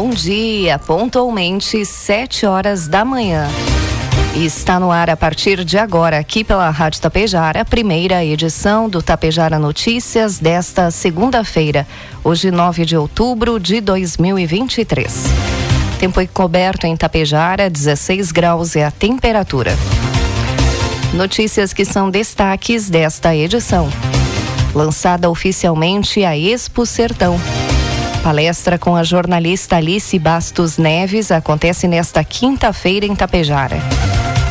Bom dia, pontualmente sete horas da manhã. Está no ar a partir de agora, aqui pela Rádio Tapejara, a primeira edição do Tapejara Notícias desta segunda-feira, hoje 9 de outubro de 2023. Tempo encoberto em Tapejara, 16 graus é a temperatura. Notícias que são destaques desta edição. Lançada oficialmente a Expo Sertão. Palestra com a jornalista Alice Bastos Neves acontece nesta quinta-feira em Tapejara.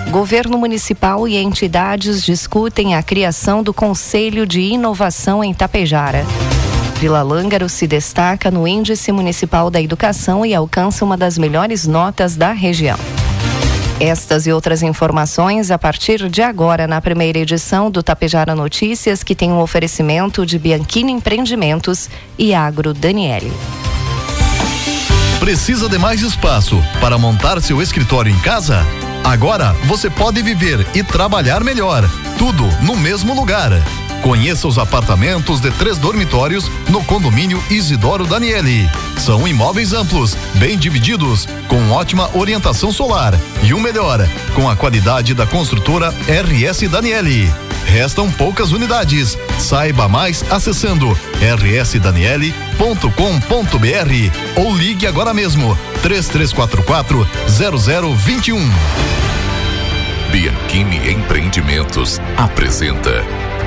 Governo municipal e entidades discutem a criação do Conselho de Inovação em Tapejara. Vila Lângaro se destaca no Índice Municipal da Educação e alcança uma das melhores notas da região. Estas e outras informações a partir de agora na primeira edição do Tapejara Notícias, que tem um oferecimento de Bianchini Empreendimentos e Agro Daniele. Precisa de mais espaço para montar seu escritório em casa? Agora você pode viver e trabalhar melhor, tudo no mesmo lugar. Conheça os apartamentos de três dormitórios no condomínio Isidoro Daniele. São imóveis amplos, bem divididos, com ótima orientação solar e o melhor, com a qualidade da construtora RS Daniele. Restam poucas unidades. Saiba mais acessando rsdaniele.com.br ou ligue agora mesmo 3344 0021. Bianchini Empreendimentos apresenta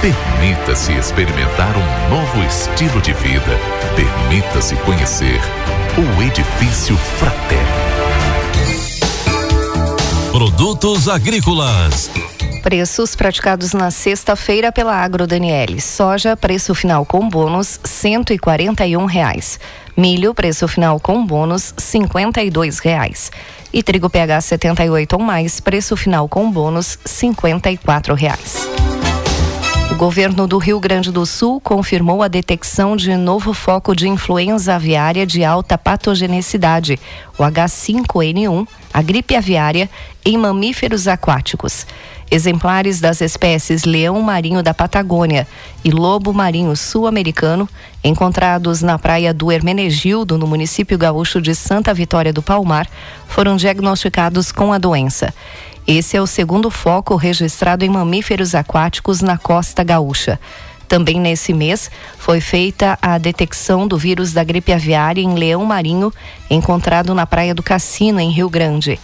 Permita-se experimentar um novo estilo de vida. Permita-se conhecer o Edifício Fratelli. Produtos agrícolas. Preços praticados na sexta-feira pela Agro Daniele. Soja, preço final com bônus, cento e quarenta e um reais. Milho, preço final com bônus, cinquenta e dois reais. E trigo PH 78 ou mais, preço final com bônus, cinquenta e quatro reais. Governo do Rio Grande do Sul confirmou a detecção de novo foco de influenza aviária de alta patogenicidade, o H5N1, a gripe aviária, em mamíferos aquáticos. Exemplares das espécies leão marinho da Patagônia e lobo marinho sul-americano, encontrados na praia do Hermenegildo, no município gaúcho de Santa Vitória do Palmar, foram diagnosticados com a doença. Esse é o segundo foco registrado em mamíferos aquáticos na costa gaúcha. Também nesse mês foi feita a detecção do vírus da gripe aviária em leão marinho, encontrado na Praia do Cassino, em Rio Grande.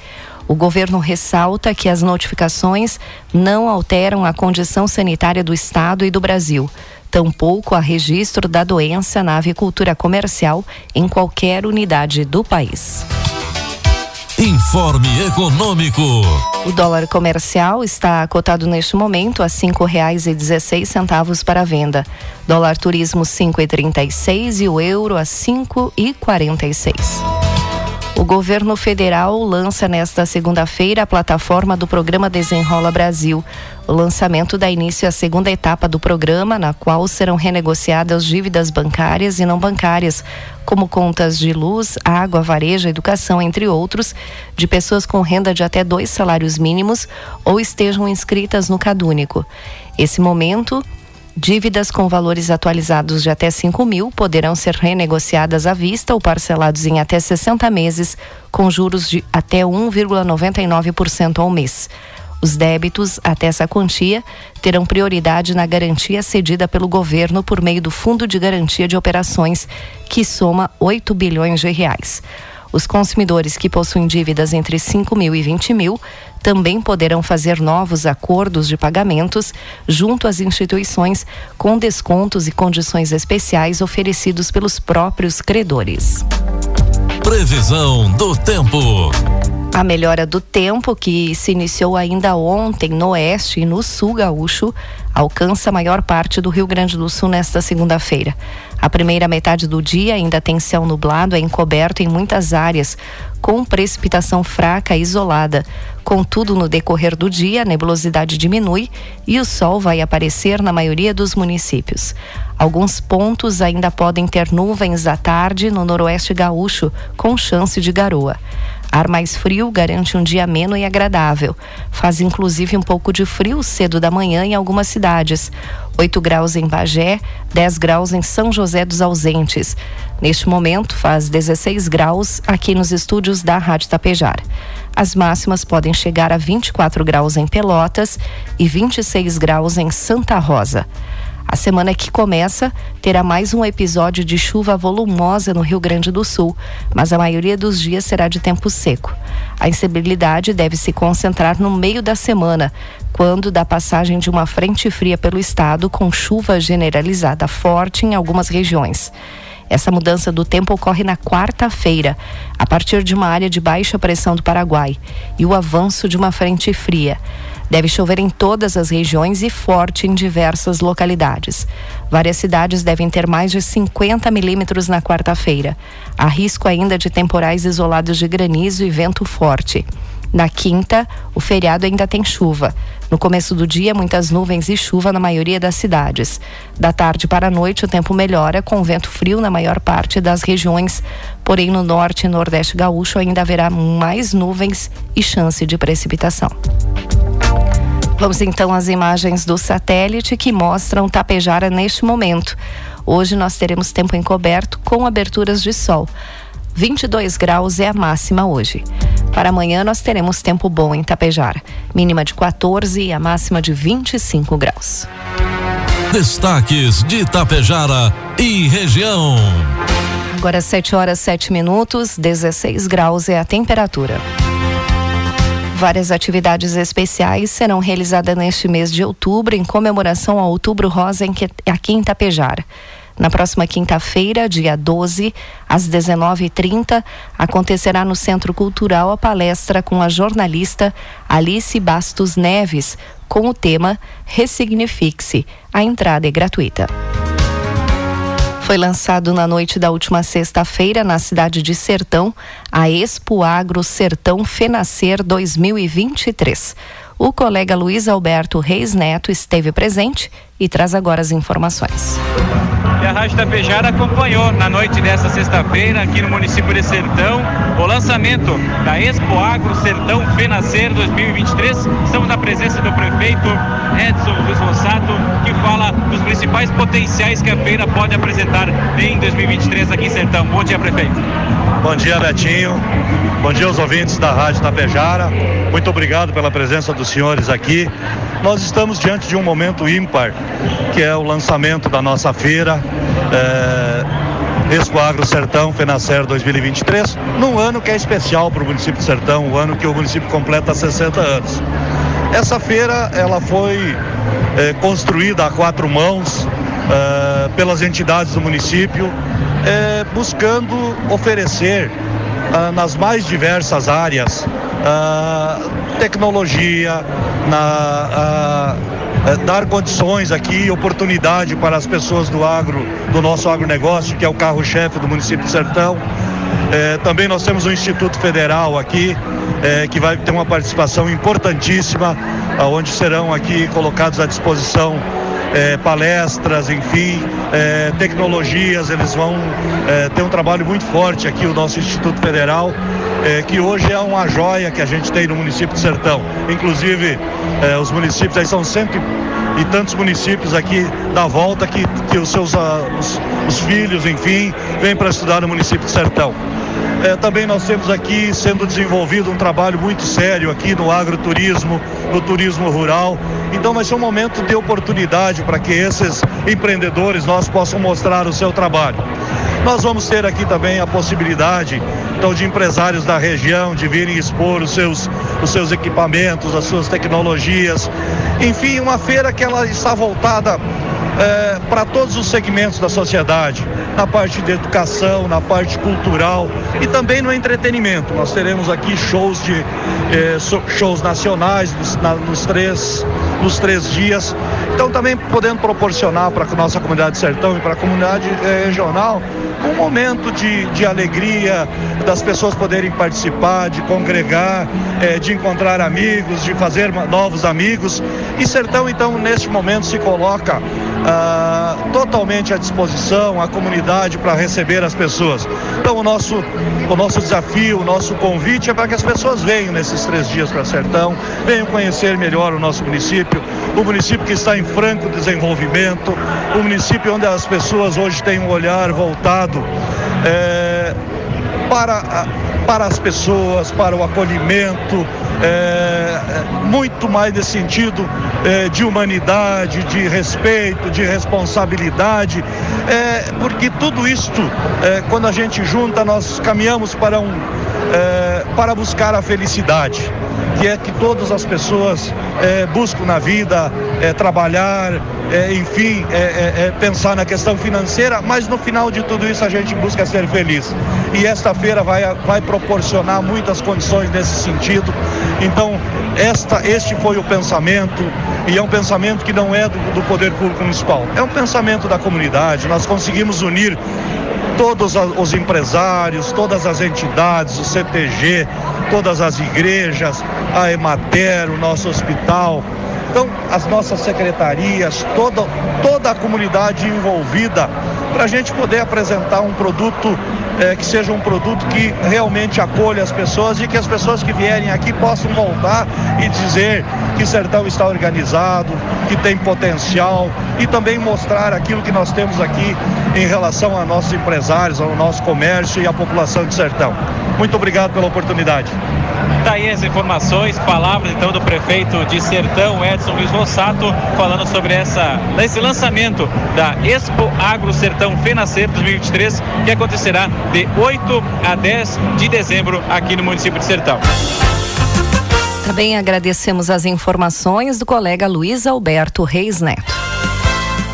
O governo ressalta que as notificações não alteram a condição sanitária do Estado e do Brasil, tampouco a registro da doença na avicultura comercial em qualquer unidade do país. Informe Econômico. O dólar comercial está cotado neste momento a cinco reais e dezesseis centavos para venda. Dólar turismo cinco e trinta e seis e o euro a cinco e quarenta e seis. O governo federal lança nesta segunda-feira a plataforma do programa Desenrola Brasil. O lançamento dá início à segunda etapa do programa, na qual serão renegociadas dívidas bancárias e não bancárias, como contas de luz, água, varejo, educação, entre outros, de pessoas com renda de até dois salários mínimos ou estejam inscritas no Cadúnico. Esse momento Dívidas com valores atualizados de até 5 mil poderão ser renegociadas à vista ou parcelados em até 60 meses, com juros de até 1,99% ao mês. Os débitos até essa quantia terão prioridade na garantia cedida pelo governo por meio do Fundo de Garantia de Operações, que soma 8 bilhões de reais. Os consumidores que possuem dívidas entre 5 mil e 20 mil também poderão fazer novos acordos de pagamentos junto às instituições com descontos e condições especiais oferecidos pelos próprios credores. Previsão do tempo. A melhora do tempo, que se iniciou ainda ontem no oeste e no sul gaúcho, alcança a maior parte do Rio Grande do Sul nesta segunda-feira. A primeira metade do dia ainda tem céu nublado e encoberto em muitas áreas, com precipitação fraca e isolada. Contudo, no decorrer do dia, a nebulosidade diminui e o sol vai aparecer na maioria dos municípios. Alguns pontos ainda podem ter nuvens à tarde no noroeste gaúcho, com chance de garoa. Ar mais frio garante um dia ameno e agradável. Faz inclusive um pouco de frio cedo da manhã em algumas cidades. 8 graus em Bagé, 10 graus em São José dos Ausentes. Neste momento, faz 16 graus aqui nos estúdios da Rádio Tapejar. As máximas podem chegar a 24 graus em Pelotas e 26 graus em Santa Rosa. A semana que começa terá mais um episódio de chuva volumosa no Rio Grande do Sul, mas a maioria dos dias será de tempo seco. A instabilidade deve se concentrar no meio da semana, quando da passagem de uma frente fria pelo estado com chuva generalizada forte em algumas regiões. Essa mudança do tempo ocorre na quarta-feira, a partir de uma área de baixa pressão do Paraguai e o avanço de uma frente fria. Deve chover em todas as regiões e forte em diversas localidades. Várias cidades devem ter mais de 50 milímetros na quarta-feira. Há risco ainda de temporais isolados de granizo e vento forte. Na quinta, o feriado ainda tem chuva. No começo do dia, muitas nuvens e chuva na maioria das cidades. Da tarde para a noite, o tempo melhora, com vento frio na maior parte das regiões. Porém, no norte e nordeste gaúcho ainda haverá mais nuvens e chance de precipitação. Vamos então às imagens do satélite que mostram Tapejara neste momento. Hoje nós teremos tempo encoberto com aberturas de sol. 22 graus é a máxima hoje. Para amanhã nós teremos tempo bom em Tapejara. Mínima de 14 e a máxima de 25 graus. Destaques de Tapejara e região. Agora 7 horas 7 minutos, 16 graus é a temperatura. Várias atividades especiais serão realizadas neste mês de outubro em comemoração ao Outubro Rosa aqui em Tapejara. Na próxima quinta-feira, dia 12, às 19h30, acontecerá no Centro Cultural a palestra com a jornalista Alice Bastos Neves, com o tema Ressignifique-se. A entrada é gratuita. Foi lançado na noite da última sexta-feira na cidade de Sertão a Expo Agro Sertão Fenascer 2023. O colega Luiz Alberto Reis Neto esteve presente e traz agora as informações. E a Rádio Tapejara acompanhou na noite dessa sexta-feira, aqui no município de Sertão, o lançamento da Expo Agro Sertão Fenascer 2023. Estamos na presença do prefeito Edson Luiz Rossato, que fala dos principais potenciais que a feira pode apresentar em 2023 aqui em Sertão. Bom dia, prefeito. Bom dia, Betinho. Bom dia aos ouvintes da Rádio Tapejara. Muito obrigado pela presença dos senhores aqui. Nós estamos diante de um momento ímpar, que é o lançamento da nossa feira. É... Expo Agro Sertão Fenacer 2023, num ano que é especial para o município de Sertão, o ano que o município completa 60 anos. Essa feira ela foi é, construída a quatro mãos é, pelas entidades do município, é, buscando oferecer ah, nas mais diversas áreas ah, tecnologia, na, eh, dar condições aqui, oportunidade para as pessoas do agro, do nosso agronegócio, que é o carro-chefe do município de Sertão. É, também nós temos um Instituto Federal aqui, que vai ter uma participação importantíssima, onde serão aqui colocados à disposição é, palestras, enfim, é, tecnologias, eles vão é, ter um trabalho muito forte aqui, o nosso Instituto Federal, é, que hoje é uma joia que a gente tem no município de Sertão. Inclusive, é, os municípios aí são sempre e tantos municípios aqui da volta que, que os seus uh, os, os filhos, enfim, vêm para estudar no município de Sertão. É, também nós temos aqui sendo desenvolvido um trabalho muito sério aqui no agroturismo, no turismo rural. Então vai ser um momento de oportunidade para que esses empreendedores nós possam mostrar o seu trabalho. Nós vamos ter aqui também a possibilidade então, de empresários da região de virem expor os seus, os seus equipamentos, as suas tecnologias. Enfim, uma feira que ela está voltada é, para todos os segmentos da sociedade, na parte de educação, na parte cultural e também no entretenimento. Nós teremos aqui shows de é, shows nacionais nos, na, nos, três, nos três dias. Então também podendo proporcionar para a nossa comunidade sertão e para a comunidade é, regional um momento de, de alegria, das pessoas poderem participar, de congregar, é, de encontrar amigos, de fazer novos amigos. E Sertão, então, neste momento se coloca ah, totalmente à disposição, a comunidade para receber as pessoas. Então o nosso, o nosso desafio, o nosso convite é para que as pessoas venham nesses três dias para Sertão, venham conhecer melhor o nosso município, o município que está em franco desenvolvimento, o município onde as pessoas hoje têm um olhar voltado. É, para, para as pessoas, para o acolhimento, é, muito mais nesse sentido é, de humanidade, de respeito, de responsabilidade, é, porque tudo isto, é, quando a gente junta, nós caminhamos para um é, para buscar a felicidade, que é que todas as pessoas é, buscam na vida, é, trabalhar, é, enfim, é, é, pensar na questão financeira, mas no final de tudo isso a gente busca ser feliz. E esta feira vai, vai proporcionar muitas condições nesse sentido. Então, esta, este foi o pensamento, e é um pensamento que não é do, do poder público municipal, é um pensamento da comunidade. Nós conseguimos unir todos os empresários, todas as entidades, o CTG, todas as igrejas, a Emater, o nosso hospital, então as nossas secretarias, toda, toda a comunidade envolvida, para a gente poder apresentar um produto é, que seja um produto que realmente acolha as pessoas e que as pessoas que vierem aqui possam voltar e dizer que Sertão está organizado, que tem potencial e também mostrar aquilo que nós temos aqui em relação a nossos empresários, ao nosso comércio e à população de Sertão. Muito obrigado pela oportunidade. Tá aí as informações, palavras então do prefeito de Sertão, Edson Luiz Rossato, falando sobre essa, esse lançamento da Expo Agro Sertão Fenacer 2023, que acontecerá de 8 a 10 de dezembro aqui no município de Sertão. Também agradecemos as informações do colega Luiz Alberto Reis Neto.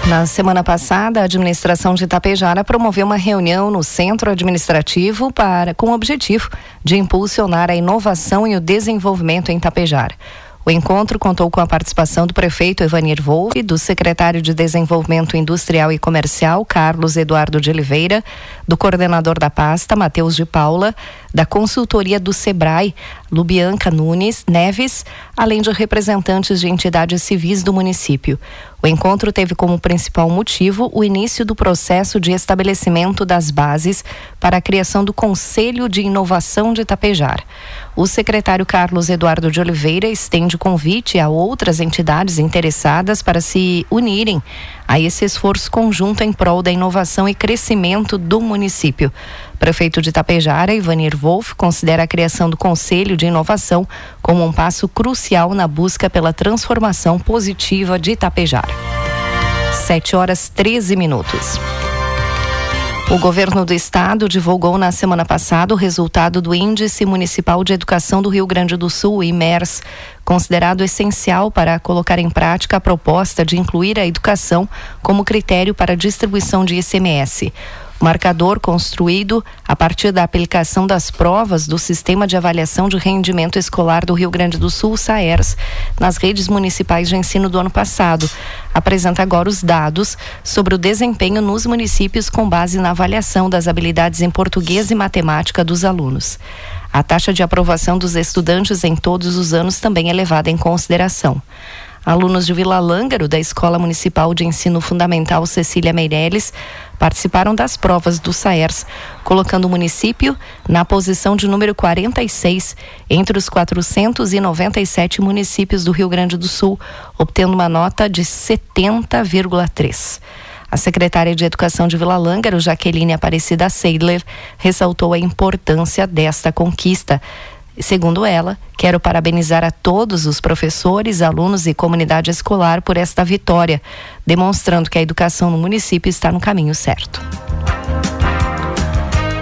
Na semana passada, a administração de Itapejara promoveu uma reunião no centro administrativo para com o objetivo de impulsionar a inovação e o desenvolvimento em Itapejara. O encontro contou com a participação do prefeito Evanir Wolff, do secretário de Desenvolvimento Industrial e Comercial, Carlos Eduardo de Oliveira, do coordenador da pasta, Matheus de Paula, da consultoria do SEBRAE, Lubianca Nunes Neves, além de representantes de entidades civis do município. O encontro teve como principal motivo o início do processo de estabelecimento das bases para a criação do Conselho de Inovação de Tapejar. O secretário Carlos Eduardo de Oliveira estende convite a outras entidades interessadas para se unirem a esse esforço conjunto em prol da inovação e crescimento do município. Prefeito de Tapejara, Ivanir Wolff, considera a criação do Conselho de Inovação como um passo crucial na busca pela transformação positiva de Tapejara. 7 horas 13 minutos. O governo do estado divulgou na semana passada o resultado do Índice Municipal de Educação do Rio Grande do Sul, IMERS, considerado essencial para colocar em prática a proposta de incluir a educação como critério para a distribuição de ICMS marcador construído a partir da aplicação das provas do Sistema de Avaliação de Rendimento Escolar do Rio Grande do Sul, SAERS, nas redes municipais de ensino do ano passado. Apresenta agora os dados sobre o desempenho nos municípios com base na avaliação das habilidades em português e matemática dos alunos. A taxa de aprovação dos estudantes em todos os anos também é levada em consideração. Alunos de Vila Lângaro, da Escola Municipal de Ensino Fundamental Cecília Meirelles, participaram das provas do SAERS, colocando o município na posição de número 46 entre os 497 municípios do Rio Grande do Sul, obtendo uma nota de 70,3. A secretária de Educação de Vila Lângaro, Jaqueline Aparecida Seidler, ressaltou a importância desta conquista, Segundo ela, quero parabenizar a todos os professores, alunos e comunidade escolar por esta vitória, demonstrando que a educação no município está no caminho certo.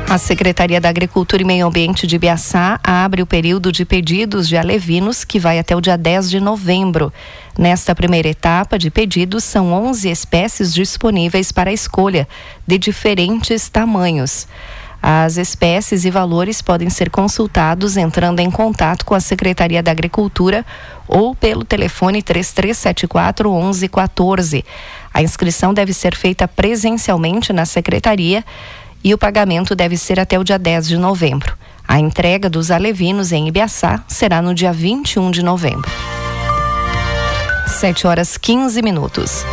A Secretaria da Agricultura e Meio Ambiente de Biaçá abre o período de pedidos de alevinos que vai até o dia 10 de novembro. Nesta primeira etapa de pedidos, são 11 espécies disponíveis para escolha, de diferentes tamanhos. As espécies e valores podem ser consultados entrando em contato com a Secretaria da Agricultura ou pelo telefone 3374 1114. A inscrição deve ser feita presencialmente na secretaria e o pagamento deve ser até o dia 10 de novembro. A entrega dos alevinos em Ibiaçá será no dia 21 de novembro. 7 horas 15 minutos.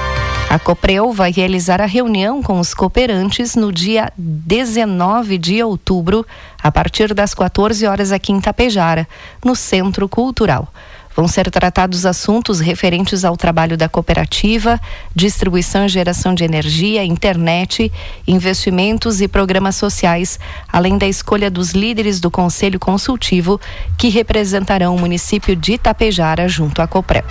A Copreu vai realizar a reunião com os cooperantes no dia 19 de outubro, a partir das 14 horas aqui em Tapejara, no Centro Cultural. Vão ser tratados assuntos referentes ao trabalho da cooperativa, distribuição e geração de energia, internet, investimentos e programas sociais, além da escolha dos líderes do Conselho Consultivo que representarão o município de Itapejara junto à Coprel.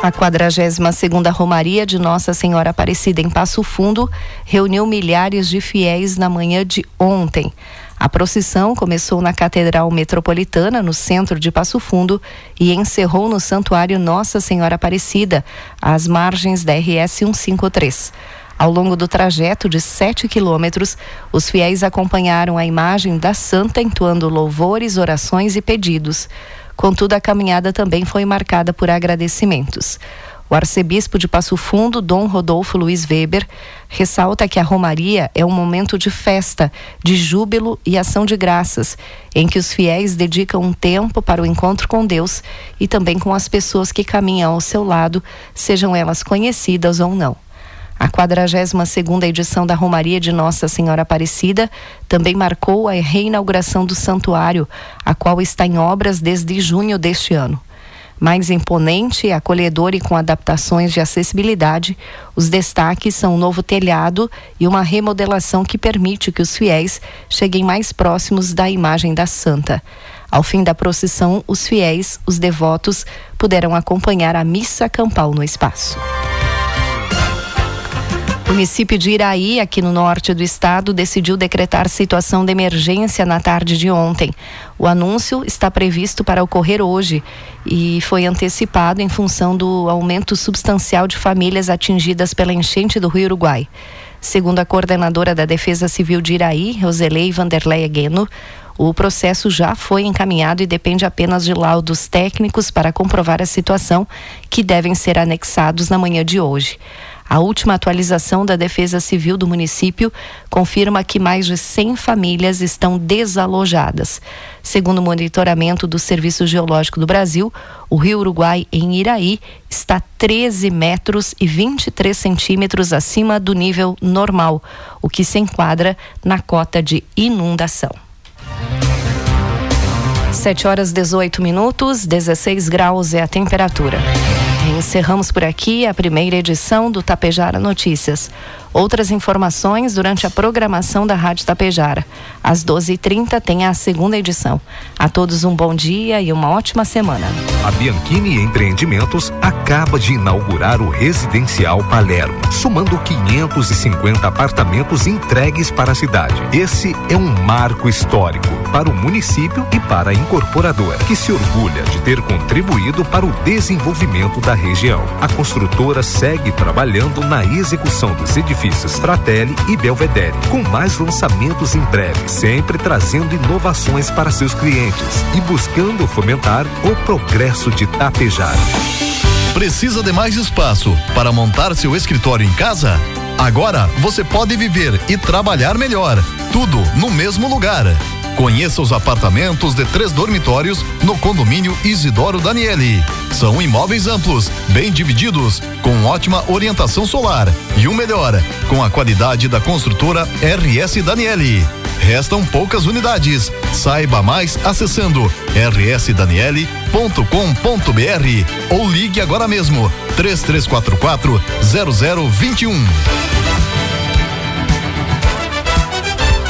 A 42 segunda Romaria de Nossa Senhora Aparecida em Passo Fundo reuniu milhares de fiéis na manhã de ontem. A procissão começou na Catedral Metropolitana, no centro de Passo Fundo, e encerrou no Santuário Nossa Senhora Aparecida, às margens da RS 153. Ao longo do trajeto de 7 quilômetros, os fiéis acompanharam a imagem da santa entoando louvores, orações e pedidos. Contudo, a caminhada também foi marcada por agradecimentos. O arcebispo de Passo Fundo, Dom Rodolfo Luiz Weber, ressalta que a Romaria é um momento de festa, de júbilo e ação de graças, em que os fiéis dedicam um tempo para o encontro com Deus e também com as pessoas que caminham ao seu lado, sejam elas conhecidas ou não. A 42 segunda edição da Romaria de Nossa Senhora Aparecida também marcou a reinauguração do santuário, a qual está em obras desde junho deste ano mais imponente, acolhedor e com adaptações de acessibilidade, os destaques são um novo telhado e uma remodelação que permite que os fiéis cheguem mais próximos da imagem da santa. Ao fim da procissão, os fiéis, os devotos, puderam acompanhar a missa campal no espaço. O município de Iraí, aqui no norte do estado, decidiu decretar situação de emergência na tarde de ontem. O anúncio está previsto para ocorrer hoje e foi antecipado em função do aumento substancial de famílias atingidas pela enchente do Rio Uruguai. Segundo a coordenadora da Defesa Civil de Iraí, Roselei Vanderleia Gueno, o processo já foi encaminhado e depende apenas de laudos técnicos para comprovar a situação, que devem ser anexados na manhã de hoje. A última atualização da Defesa Civil do município confirma que mais de 100 famílias estão desalojadas. Segundo o monitoramento do Serviço Geológico do Brasil, o Rio Uruguai, em Iraí, está 13 metros e 23 centímetros acima do nível normal, o que se enquadra na cota de inundação. 7 horas 18 minutos, 16 graus é a temperatura. Encerramos por aqui a primeira edição do Tapejara Notícias. Outras informações durante a programação da Rádio Tapejara. Às 12h30 tem a segunda edição. A todos um bom dia e uma ótima semana. A Bianchini Empreendimentos acaba de inaugurar o Residencial Palermo, somando 550 apartamentos entregues para a cidade. Esse é um marco histórico para o município e para a incorporadora, que se orgulha de ter contribuído para o desenvolvimento da região. A construtora segue trabalhando na execução dos edifícios edifícios Fratelli e Belvedere, com mais lançamentos em breve, sempre trazendo inovações para seus clientes e buscando fomentar o progresso de Tapejara. Precisa de mais espaço para montar seu escritório em casa? Agora você pode viver e trabalhar melhor, tudo no mesmo lugar. Conheça os apartamentos de três dormitórios no condomínio Isidoro Daniele. São imóveis amplos, bem divididos, com ótima orientação solar e o melhor, com a qualidade da construtora RS Daniele. Restam poucas unidades. Saiba mais acessando rsdaniele.com.br ou ligue agora mesmo 3344 0021.